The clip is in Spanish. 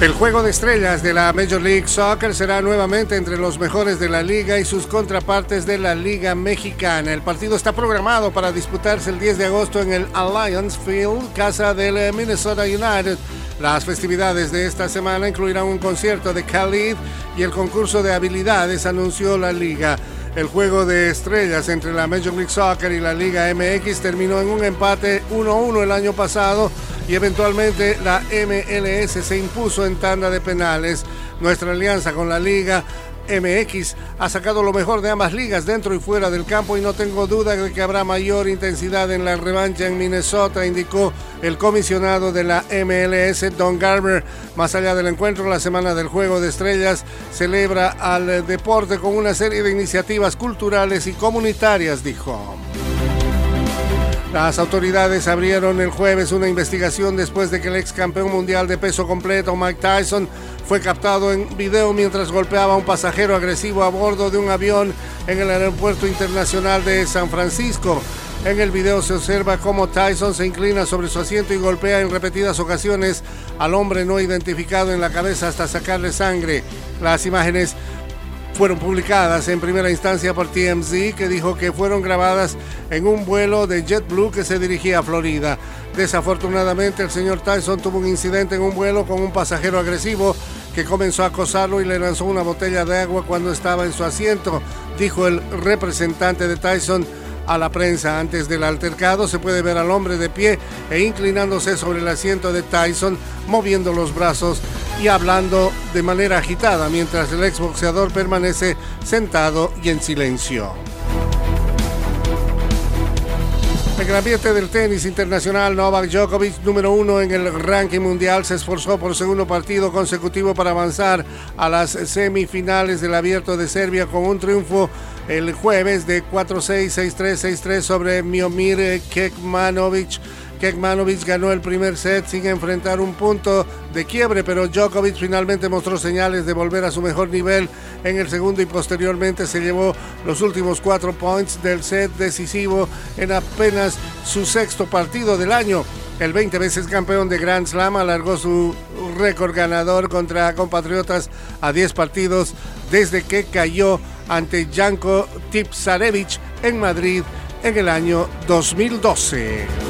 El juego de estrellas de la Major League Soccer será nuevamente entre los mejores de la liga y sus contrapartes de la Liga Mexicana. El partido está programado para disputarse el 10 de agosto en el Alliance Field, casa del Minnesota United. Las festividades de esta semana incluirán un concierto de Khalid y el concurso de habilidades, anunció la liga. El juego de estrellas entre la Major League Soccer y la Liga MX terminó en un empate 1-1 el año pasado y eventualmente la MLS se impuso en tanda de penales. Nuestra alianza con la Liga MX ha sacado lo mejor de ambas ligas dentro y fuera del campo y no tengo duda de que habrá mayor intensidad en la revancha en Minnesota, indicó el comisionado de la MLS, Don Garber. Más allá del encuentro, la Semana del Juego de Estrellas celebra al deporte con una serie de iniciativas culturales y comunitarias, dijo. Las autoridades abrieron el jueves una investigación después de que el ex campeón mundial de peso completo Mike Tyson fue captado en video mientras golpeaba a un pasajero agresivo a bordo de un avión en el aeropuerto internacional de San Francisco. En el video se observa cómo Tyson se inclina sobre su asiento y golpea en repetidas ocasiones al hombre no identificado en la cabeza hasta sacarle sangre. Las imágenes fueron publicadas en primera instancia por TMZ, que dijo que fueron grabadas en un vuelo de JetBlue que se dirigía a Florida. Desafortunadamente, el señor Tyson tuvo un incidente en un vuelo con un pasajero agresivo que comenzó a acosarlo y le lanzó una botella de agua cuando estaba en su asiento, dijo el representante de Tyson a la prensa. Antes del altercado se puede ver al hombre de pie e inclinándose sobre el asiento de Tyson, moviendo los brazos y hablando de manera agitada mientras el exboxeador permanece sentado y en silencio. En el ambiente del tenis internacional, Novak Djokovic, número uno en el ranking mundial, se esforzó por segundo partido consecutivo para avanzar a las semifinales del Abierto de Serbia con un triunfo el jueves de 4-6, 6-3, 6-3 sobre Miomir Kekmanovic Kekmanovic ganó el primer set sin enfrentar un punto de quiebre, pero Djokovic finalmente mostró señales de volver a su mejor nivel en el segundo y posteriormente se llevó los últimos cuatro points del set decisivo en apenas su sexto partido del año. El 20 veces campeón de Grand Slam alargó su récord ganador contra compatriotas a 10 partidos desde que cayó ante Janko Tipsarevich en Madrid en el año 2012.